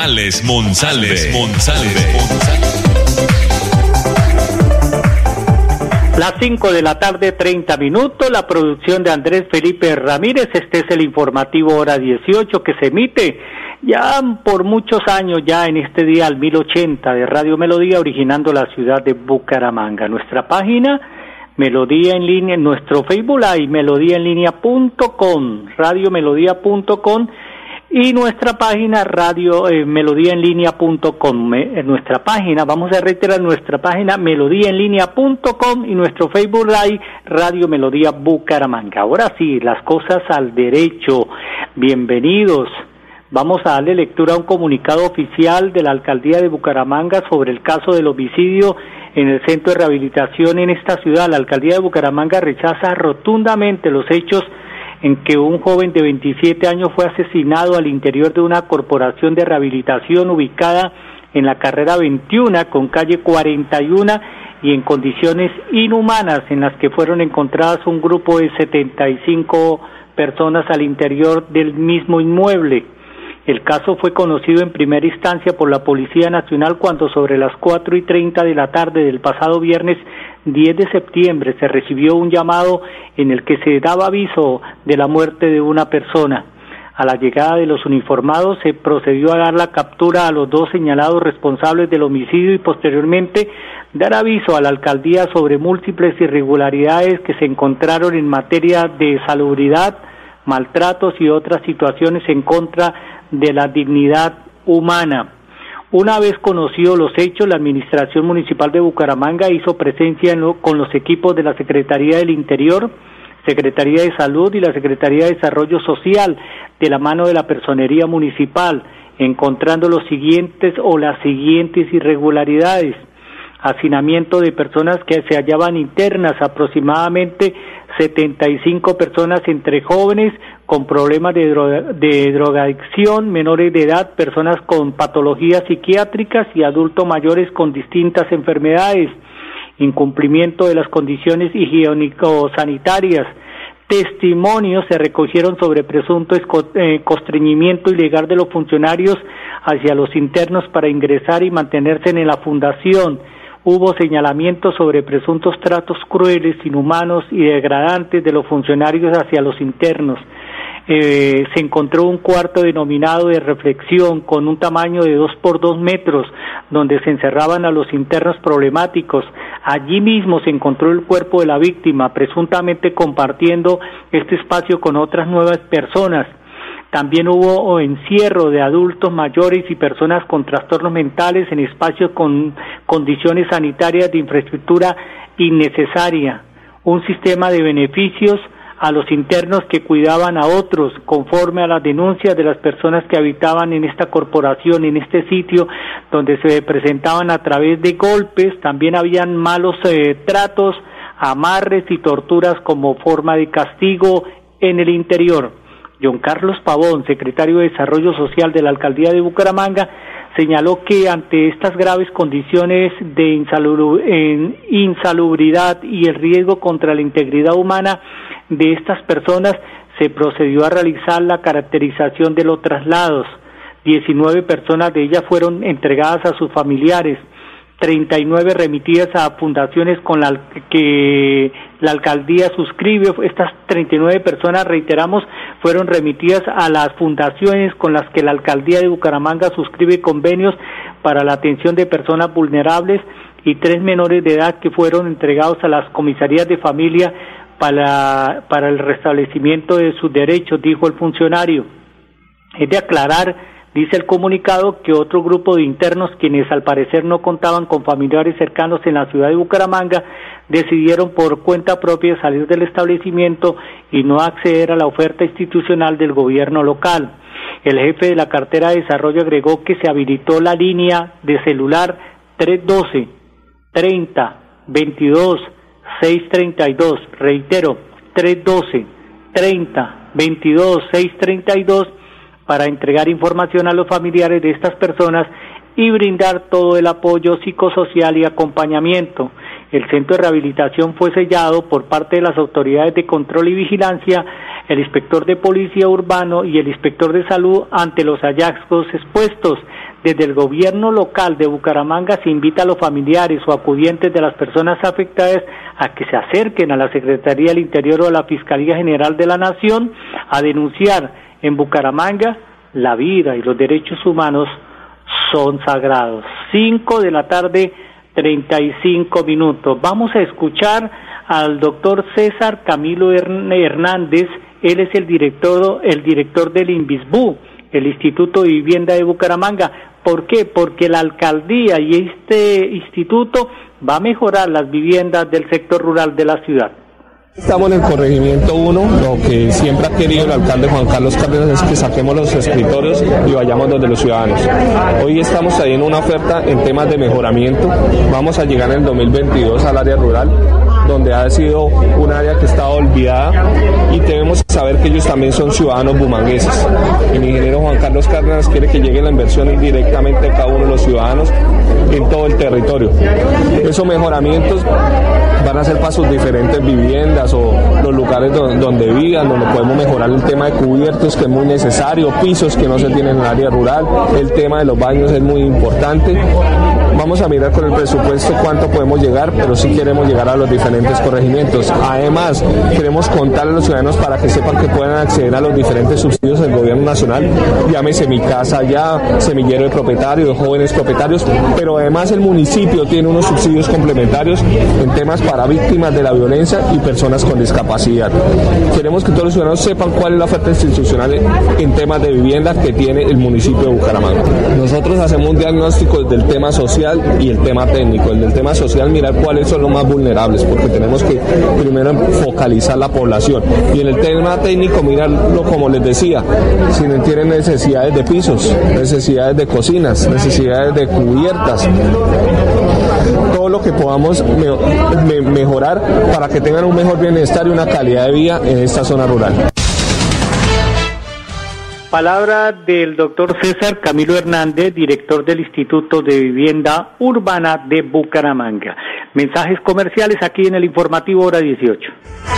Alex Monsalve. Las 5 de la tarde, 30 minutos, la producción de Andrés Felipe Ramírez. Este es el informativo Hora 18 que se emite ya por muchos años, ya en este día al 1080 de Radio Melodía, originando la ciudad de Bucaramanga. Nuestra página Melodía en línea, nuestro Facebook Live, melodía en línea.com, radiomelodía.com y nuestra página radio eh, melodía en. En nuestra página, vamos a reiterar nuestra página melodía en línea.com y nuestro Facebook Live Radio Melodía Bucaramanga. Ahora sí, las cosas al derecho. Bienvenidos. Vamos a darle lectura a un comunicado oficial de la alcaldía de Bucaramanga sobre el caso del homicidio en el centro de rehabilitación en esta ciudad. La alcaldía de Bucaramanga rechaza rotundamente los hechos en que un joven de 27 años fue asesinado al interior de una corporación de rehabilitación ubicada en la carrera 21 con calle 41 y en condiciones inhumanas en las que fueron encontradas un grupo de 75 personas al interior del mismo inmueble. El caso fue conocido en primera instancia por la Policía Nacional cuando sobre las cuatro y treinta de la tarde del pasado viernes 10 de septiembre se recibió un llamado en el que se daba aviso de la muerte de una persona. A la llegada de los uniformados se procedió a dar la captura a los dos señalados responsables del homicidio y posteriormente dar aviso a la alcaldía sobre múltiples irregularidades que se encontraron en materia de salubridad, maltratos y otras situaciones en contra de la dignidad humana. Una vez conocidos los hechos, la Administración Municipal de Bucaramanga hizo presencia con los equipos de la Secretaría del Interior, Secretaría de Salud y la Secretaría de Desarrollo Social de la mano de la Personería Municipal, encontrando los siguientes o las siguientes irregularidades. Hacinamiento de personas que se hallaban internas, aproximadamente 75 personas entre jóvenes con problemas de, drogadicción, menores de edad, personas con patologías psiquiátricas y adultos mayores con distintas enfermedades, incumplimiento de las condiciones higiénico-sanitarias, testimonios se recogieron sobre presunto eh, constreñimiento ilegal de los funcionarios hacia los internos para ingresar y mantenerse en la fundación, hubo señalamientos sobre presuntos tratos crueles, inhumanos y degradantes de los funcionarios hacia los internos. Eh, se encontró un cuarto denominado de reflexión con un tamaño de dos por dos metros, donde se encerraban a los internos problemáticos. Allí mismo se encontró el cuerpo de la víctima, presuntamente compartiendo este espacio con otras nuevas personas. También hubo encierro de adultos mayores y personas con trastornos mentales en espacios con condiciones sanitarias de infraestructura innecesaria. Un sistema de beneficios a los internos que cuidaban a otros conforme a las denuncias de las personas que habitaban en esta corporación, en este sitio donde se presentaban a través de golpes, también habían malos eh, tratos, amarres y torturas como forma de castigo en el interior. John Carlos Pavón, secretario de Desarrollo Social de la Alcaldía de Bucaramanga, señaló que ante estas graves condiciones de insalubridad y el riesgo contra la integridad humana de estas personas, se procedió a realizar la caracterización de los traslados. Diecinueve personas de ellas fueron entregadas a sus familiares. 39 remitidas a fundaciones con la que la alcaldía suscribe. Estas 39 personas, reiteramos, fueron remitidas a las fundaciones con las que la alcaldía de Bucaramanga suscribe convenios para la atención de personas vulnerables y tres menores de edad que fueron entregados a las comisarías de familia para, para el restablecimiento de sus derechos, dijo el funcionario. Es de aclarar Dice el comunicado que otro grupo de internos, quienes al parecer no contaban con familiares cercanos en la ciudad de Bucaramanga, decidieron por cuenta propia salir del establecimiento y no acceder a la oferta institucional del gobierno local. El jefe de la cartera de desarrollo agregó que se habilitó la línea de celular 312 30 22 632. Reitero, 312 30 22 632 para entregar información a los familiares de estas personas y brindar todo el apoyo psicosocial y acompañamiento. El centro de rehabilitación fue sellado por parte de las autoridades de control y vigilancia, el inspector de policía urbano y el inspector de salud ante los hallazgos expuestos. Desde el gobierno local de Bucaramanga se invita a los familiares o acudientes de las personas afectadas a que se acerquen a la Secretaría del Interior o a la Fiscalía General de la Nación a denunciar en Bucaramanga la vida y los derechos humanos son sagrados. Cinco de la tarde, treinta y cinco minutos. Vamos a escuchar al doctor César Camilo Hernández. Él es el director, el director del INVISBU, el Instituto de Vivienda de Bucaramanga. ¿Por qué? Porque la alcaldía y este instituto va a mejorar las viviendas del sector rural de la ciudad. Estamos en el corregimiento 1, lo que siempre ha querido el alcalde Juan Carlos Cárdenas es que saquemos los escritorios y vayamos donde los ciudadanos. Hoy estamos en una oferta en temas de mejoramiento, vamos a llegar en el 2022 al área rural donde ha sido un área que estaba olvidada y debemos saber que ellos también son ciudadanos bumangueses. Carlos Cárdenas quiere que llegue la inversión indirectamente a cada uno de los ciudadanos en todo el territorio. Esos mejoramientos van a ser para sus diferentes viviendas o los lugares donde, vivan, donde podemos mejorar el tema de cubiertos que es muy necesario, pisos que no se tienen en el área rural, el tema de los baños es muy importante. Vamos a mirar con el presupuesto cuánto podemos llegar, pero sí queremos llegar a los diferentes corregimientos. Además, queremos contarle a los ciudadanos para que sepan que puedan acceder a los diferentes subsidios del gobierno nacional, llámese mi casa ya, semillero de propietarios, jóvenes propietarios, pero además el municipio tiene unos subsidios complementarios en temas para víctimas de la violencia y personas con discapacidad. Queremos que todos los ciudadanos sepan cuál es la oferta institucional en temas de vivienda que tiene el municipio de Bucaramanga. Nosotros hacemos un diagnóstico del tema social y el tema técnico. El del tema social, mirar cuáles son los más vulnerables, porque tenemos que primero focalizar la población. Y en el tema técnico, mirarlo como les decía, si no tienen necesidades de pisos, necesidades de cocinas, necesidades de cubiertas, todo lo que podamos mejorar para que tengan un mejor bienestar y una calidad de vida en esta zona rural. Palabra del doctor César Camilo Hernández, director del Instituto de Vivienda Urbana de Bucaramanga. Mensajes comerciales aquí en el informativo hora 18.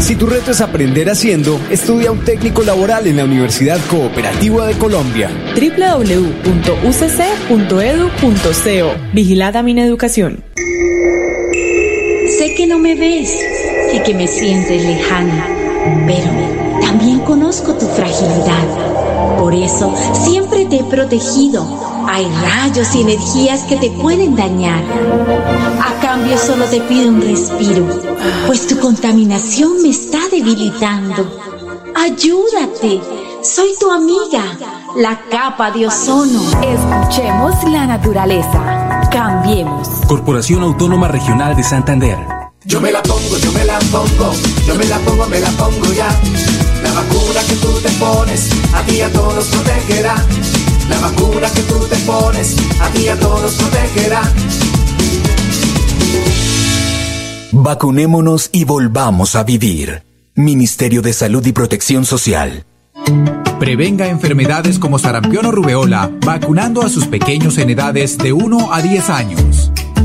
Si tu reto es aprender haciendo, estudia un técnico laboral en la Universidad Cooperativa de Colombia. www.ucc.edu.co Vigilada mi educación. Sé que no me ves y que me sientes lejana, pero también conozco tu fragilidad. Por eso siempre te he protegido hay rayos y energías que te pueden dañar. A cambio solo te pido un respiro, pues tu contaminación me está debilitando. Ayúdate, soy tu amiga, la capa de ozono. Escuchemos la naturaleza. Cambiemos. Corporación Autónoma Regional de Santander. Yo me la pongo, yo me la pongo, yo me la pongo, me la pongo ya. La vacuna que tú te pones, a ti a todos protegerá. La vacuna que tú te pones a ti a todos protegerá. Vacunémonos y volvamos a vivir. Ministerio de Salud y Protección Social. Prevenga enfermedades como sarampión o rubeola vacunando a sus pequeños en edades de 1 a 10 años.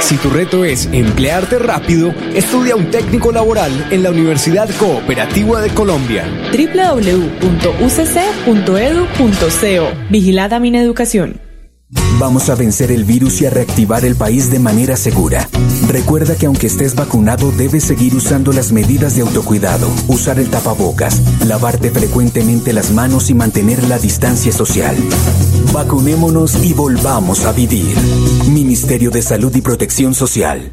Si tu reto es emplearte rápido, estudia un técnico laboral en la Universidad Cooperativa de Colombia. www.ucc.edu.co Vigilada Mineducación. Vamos a vencer el virus y a reactivar el país de manera segura. Recuerda que aunque estés vacunado, debes seguir usando las medidas de autocuidado, usar el tapabocas, lavarte frecuentemente las manos y mantener la distancia social. Vacunémonos y volvamos a vivir. Ministerio de Salud y Protección Social.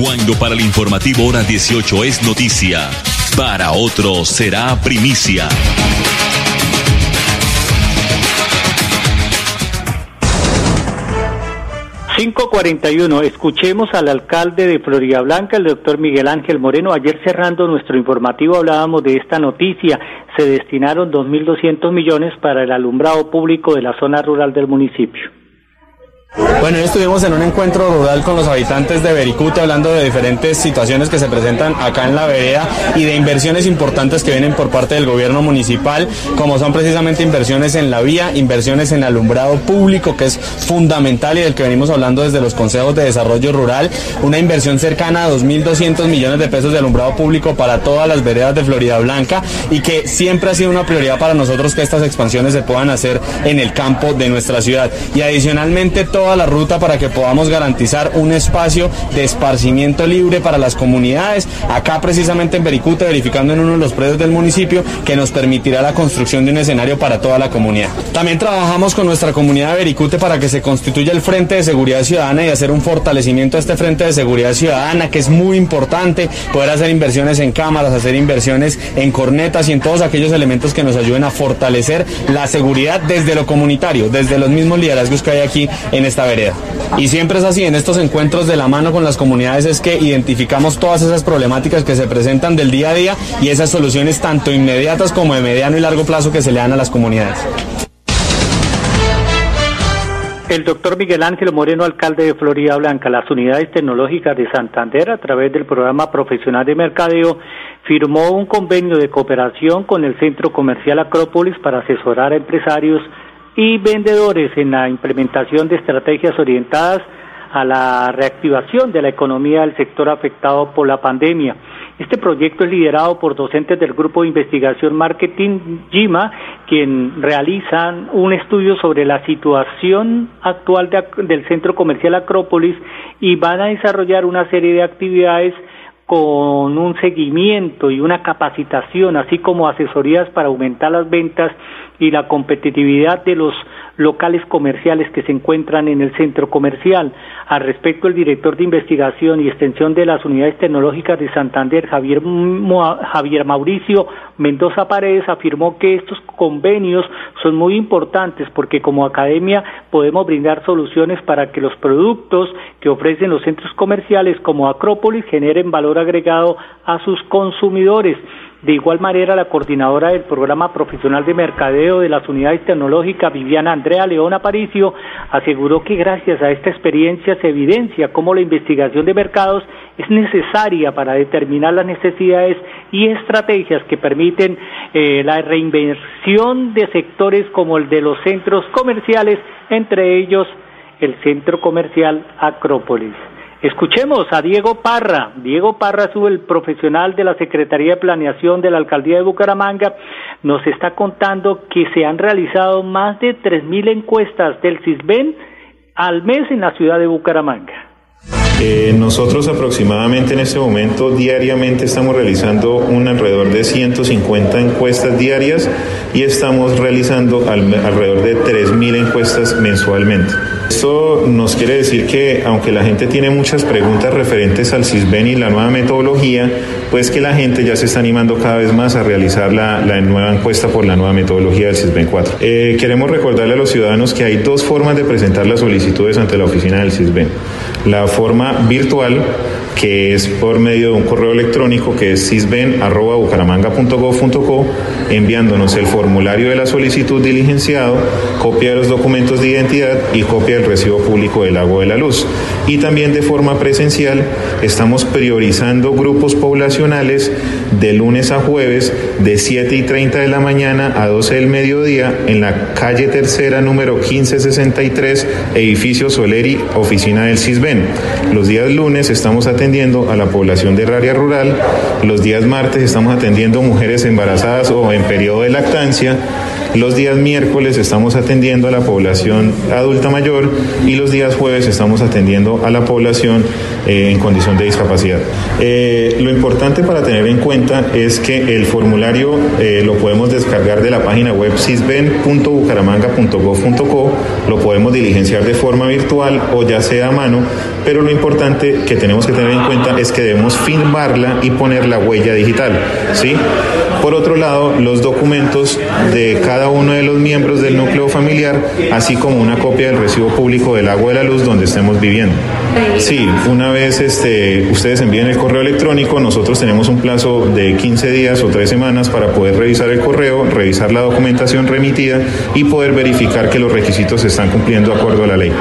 Cuando para el informativo hora 18 es noticia, para otros será primicia. ...541... Escuchemos al alcalde de Florida Blanca, el doctor Miguel Ángel Moreno. Ayer cerrando nuestro informativo hablábamos de esta noticia. Se destinaron 2.200 millones para el alumbrado público de la zona rural del municipio. Bueno, estuvimos en un encuentro rural con los habitantes de Bericute hablando de diferentes situaciones que se presentan acá en la vereda y de inversiones importantes que vienen por parte del gobierno municipal, como son precisamente inversiones en la vía, inversiones en alumbrado público, que es fundamental y del que venimos hablando desde los consejos de desarrollo rural, una inversión cercana a 2.200 millones de pesos de alumbrado público para todas las veredas de Florida Blanca y que siempre ha sido una prioridad para nosotros que estas expansiones se puedan hacer en el campo de nuestra ciudad. Y adicionalmente toda la ruta para que podamos garantizar un espacio de esparcimiento libre para las comunidades, acá precisamente en Bericute, verificando en uno de los predios del municipio, que nos permitirá la construcción de un escenario para toda la comunidad. También trabajamos con nuestra comunidad de Bericute para que se constituya el Frente de Seguridad Ciudadana y hacer un fortalecimiento a este Frente de Seguridad Ciudadana, que es muy importante poder hacer inversiones en cámaras, hacer inversiones en cornetas y en todos aquellos elementos que nos ayuden a fortalecer la seguridad desde lo comunitario, desde los mismos liderazgos que hay aquí en esta vereda. Y siempre es así, en estos encuentros de la mano con las comunidades es que identificamos todas esas problemáticas que se presentan del día a día y esas soluciones tanto inmediatas como de mediano y largo plazo que se le dan a las comunidades. El doctor Miguel Ángel Moreno, alcalde de Florida Blanca, las unidades tecnológicas de Santander, a través del programa profesional de mercadeo, firmó un convenio de cooperación con el Centro Comercial Acrópolis para asesorar a empresarios y vendedores en la implementación de estrategias orientadas a la reactivación de la economía del sector afectado por la pandemia. Este proyecto es liderado por docentes del Grupo de Investigación Marketing GIMA, quien realizan un estudio sobre la situación actual del Centro Comercial Acrópolis y van a desarrollar una serie de actividades con un seguimiento y una capacitación, así como asesorías para aumentar las ventas y la competitividad de los locales comerciales que se encuentran en el centro comercial. Al respecto, el director de investigación y extensión de las unidades tecnológicas de Santander, Javier, Javier Mauricio Mendoza Paredes, afirmó que estos convenios son muy importantes porque como academia podemos brindar soluciones para que los productos que ofrecen los centros comerciales como Acrópolis generen valor agregado a sus consumidores. De igual manera, la coordinadora del programa profesional de mercadeo de las unidades tecnológicas, Viviana Andrea León Aparicio, aseguró que gracias a esta experiencia se evidencia cómo la investigación de mercados es necesaria para determinar las necesidades y estrategias que permiten eh, la reinversión de sectores como el de los centros comerciales, entre ellos el centro comercial Acrópolis. Escuchemos a Diego Parra. Diego Parra el profesional de la Secretaría de Planeación de la Alcaldía de Bucaramanga. Nos está contando que se han realizado más de 3.000 encuestas del CISBEN al mes en la ciudad de Bucaramanga. Eh, nosotros aproximadamente en este momento diariamente estamos realizando un alrededor de 150 encuestas diarias y estamos realizando alrededor de 3.000 encuestas mensualmente. Esto nos quiere decir que aunque la gente tiene muchas preguntas referentes al CISBEN y la nueva metodología, pues que la gente ya se está animando cada vez más a realizar la, nueva encuesta por la nueva metodología del CISBEN 4. Eh, queremos recordarle a los ciudadanos que hay dos formas de presentar las solicitudes ante la oficina del CISBEN. La forma virtual que es por medio de un correo electrónico que es cisben.bucaramanga.gov.co, enviándonos el formulario de la solicitud diligenciado, copia de los documentos de identidad y copia del recibo público del agua de la luz. Y también de forma presencial estamos priorizando grupos poblacionales de lunes a jueves de 7 y 30 de la mañana a 12 del mediodía en la calle tercera número 1563, edificio Soleri, oficina del CISBEN. Los días lunes estamos atendiendo atendiendo a la población del área rural, los días martes estamos atendiendo mujeres embarazadas o en periodo de lactancia, los días miércoles estamos atendiendo a la población adulta mayor y los días jueves estamos atendiendo a la población eh, en condición de discapacidad. Eh, lo importante para tener en cuenta es que el formulario eh, lo podemos descargar de la página web cisben.bucaramanga.gov.co, lo podemos diligenciar de forma virtual o ya sea a mano, pero lo importante que tenemos que tener en cuenta es que debemos firmarla y poner la huella digital, ¿sí? Por otro lado, los documentos de cada uno de los miembros del núcleo familiar, así como una copia del recibo público del agua de la luz donde estemos viviendo. Sí, una vez este, ustedes envíen el correo electrónico, nosotros tenemos un plazo de 15 días o 3 semanas para poder revisar el correo, revisar la documentación remitida y poder verificar que los requisitos se están cumpliendo de acuerdo a la ley.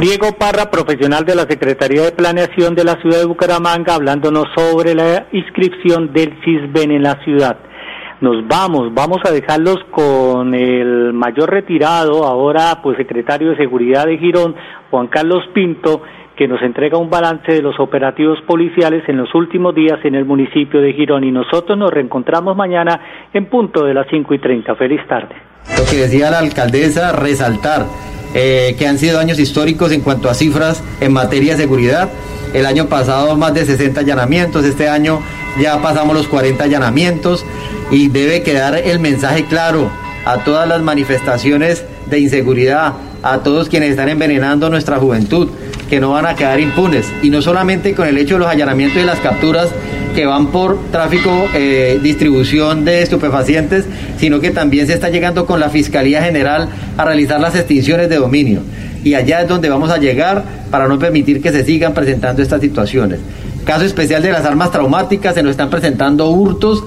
Diego Parra, profesional de la Secretaría de Planeación de la ciudad de Bucaramanga, hablándonos sobre la inscripción del CISBEN en la ciudad. Nos vamos, vamos a dejarlos con el mayor retirado, ahora pues secretario de Seguridad de Girón, Juan Carlos Pinto, que nos entrega un balance de los operativos policiales en los últimos días en el municipio de Girón. Y nosotros nos reencontramos mañana en punto de las cinco y treinta. Feliz tarde. Lo que decía la alcaldesa, resaltar eh, que han sido años históricos en cuanto a cifras en materia de seguridad. El año pasado más de 60 allanamientos, este año ya pasamos los 40 allanamientos y debe quedar el mensaje claro a todas las manifestaciones de inseguridad, a todos quienes están envenenando nuestra juventud, que no van a quedar impunes. Y no solamente con el hecho de los allanamientos y las capturas que van por tráfico, eh, distribución de estupefacientes, sino que también se está llegando con la Fiscalía General a realizar las extinciones de dominio. Y allá es donde vamos a llegar para no permitir que se sigan presentando estas situaciones. Caso especial de las armas traumáticas, se nos están presentando hurtos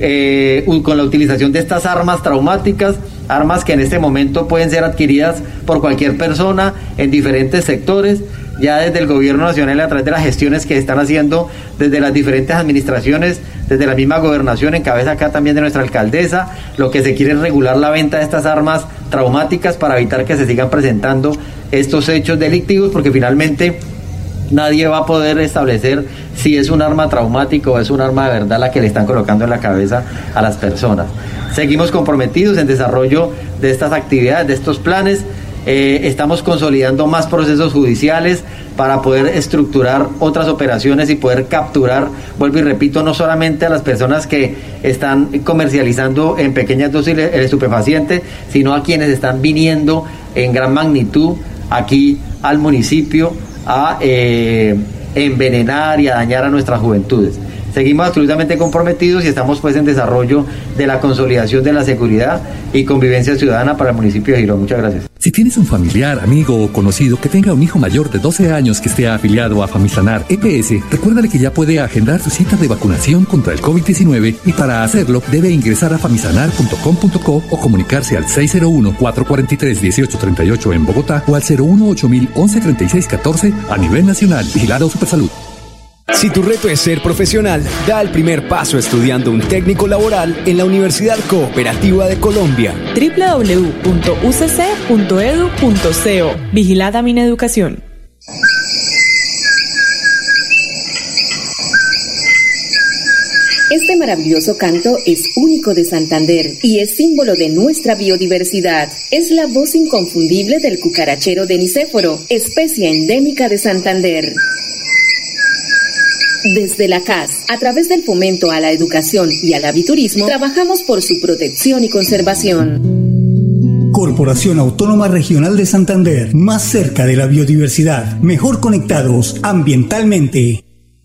eh, con la utilización de estas armas traumáticas, armas que en este momento pueden ser adquiridas por cualquier persona en diferentes sectores ya desde el gobierno nacional a través de las gestiones que están haciendo desde las diferentes administraciones, desde la misma gobernación, en cabeza acá también de nuestra alcaldesa, lo que se quiere es regular la venta de estas armas traumáticas para evitar que se sigan presentando estos hechos delictivos, porque finalmente nadie va a poder establecer si es un arma traumática o es un arma de verdad la que le están colocando en la cabeza a las personas. Seguimos comprometidos en desarrollo de estas actividades, de estos planes Eh, estamos consolidando más procesos judiciales para poder estructurar otras operaciones y poder capturar, vuelvo y repito, no solamente a las personas que están comercializando en pequeñas dosis el estupefaciente, sino a quienes están viniendo en gran magnitud aquí al municipio a eh, envenenar y a dañar a nuestras juventudes. Seguimos absolutamente comprometidos y estamos pues en desarrollo de la consolidación de la seguridad y convivencia ciudadana para el municipio de Girón. Muchas gracias. Si tienes un familiar, amigo o conocido que tenga un hijo mayor de 12 años que esté afiliado a Famisanar EPS, recuérdale que ya puede agendar su cita de vacunación contra el COVID-19 y para hacerlo debe ingresar a famisanar.com.co o comunicarse al 601-443-1838 en Bogotá o al 018 36 14 a nivel nacional. Vigilado Supersalud. Si tu reto es ser profesional, da el primer paso estudiando un técnico laboral en la Universidad Cooperativa de Colombia. www.ucc.edu.co Vigilada Mineducación. Este maravilloso canto es único de Santander y es símbolo de nuestra biodiversidad. Es la voz inconfundible del cucarachero de Nicéforo, especie endémica de Santander. Desde la CAS, a través del fomento a la educación y al aviturismo, trabajamos por su protección y conservación. Corporación Autónoma Regional de Santander, más cerca de la biodiversidad, mejor conectados ambientalmente.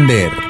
Santander.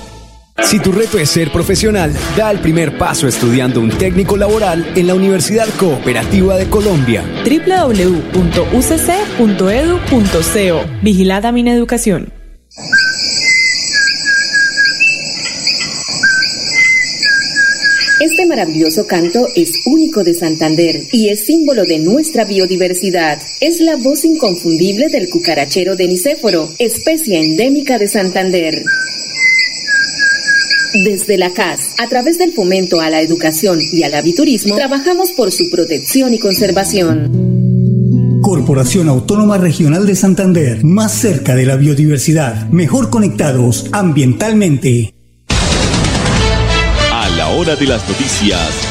Si tu reto es ser profesional, da el primer paso estudiando un técnico laboral en la Universidad Cooperativa de Colombia. www.ucc.edu.co Vigilada Mineducación. Este maravilloso canto es único de Santander y es símbolo de nuestra biodiversidad. Es la voz inconfundible del cucarachero de Nicéforo, especie endémica de Santander. Desde la CAS, a través del fomento a la educación y al aviturismo, trabajamos por su protección y conservación. Corporación Autónoma Regional de Santander, más cerca de la biodiversidad, mejor conectados ambientalmente. A la hora de las noticias,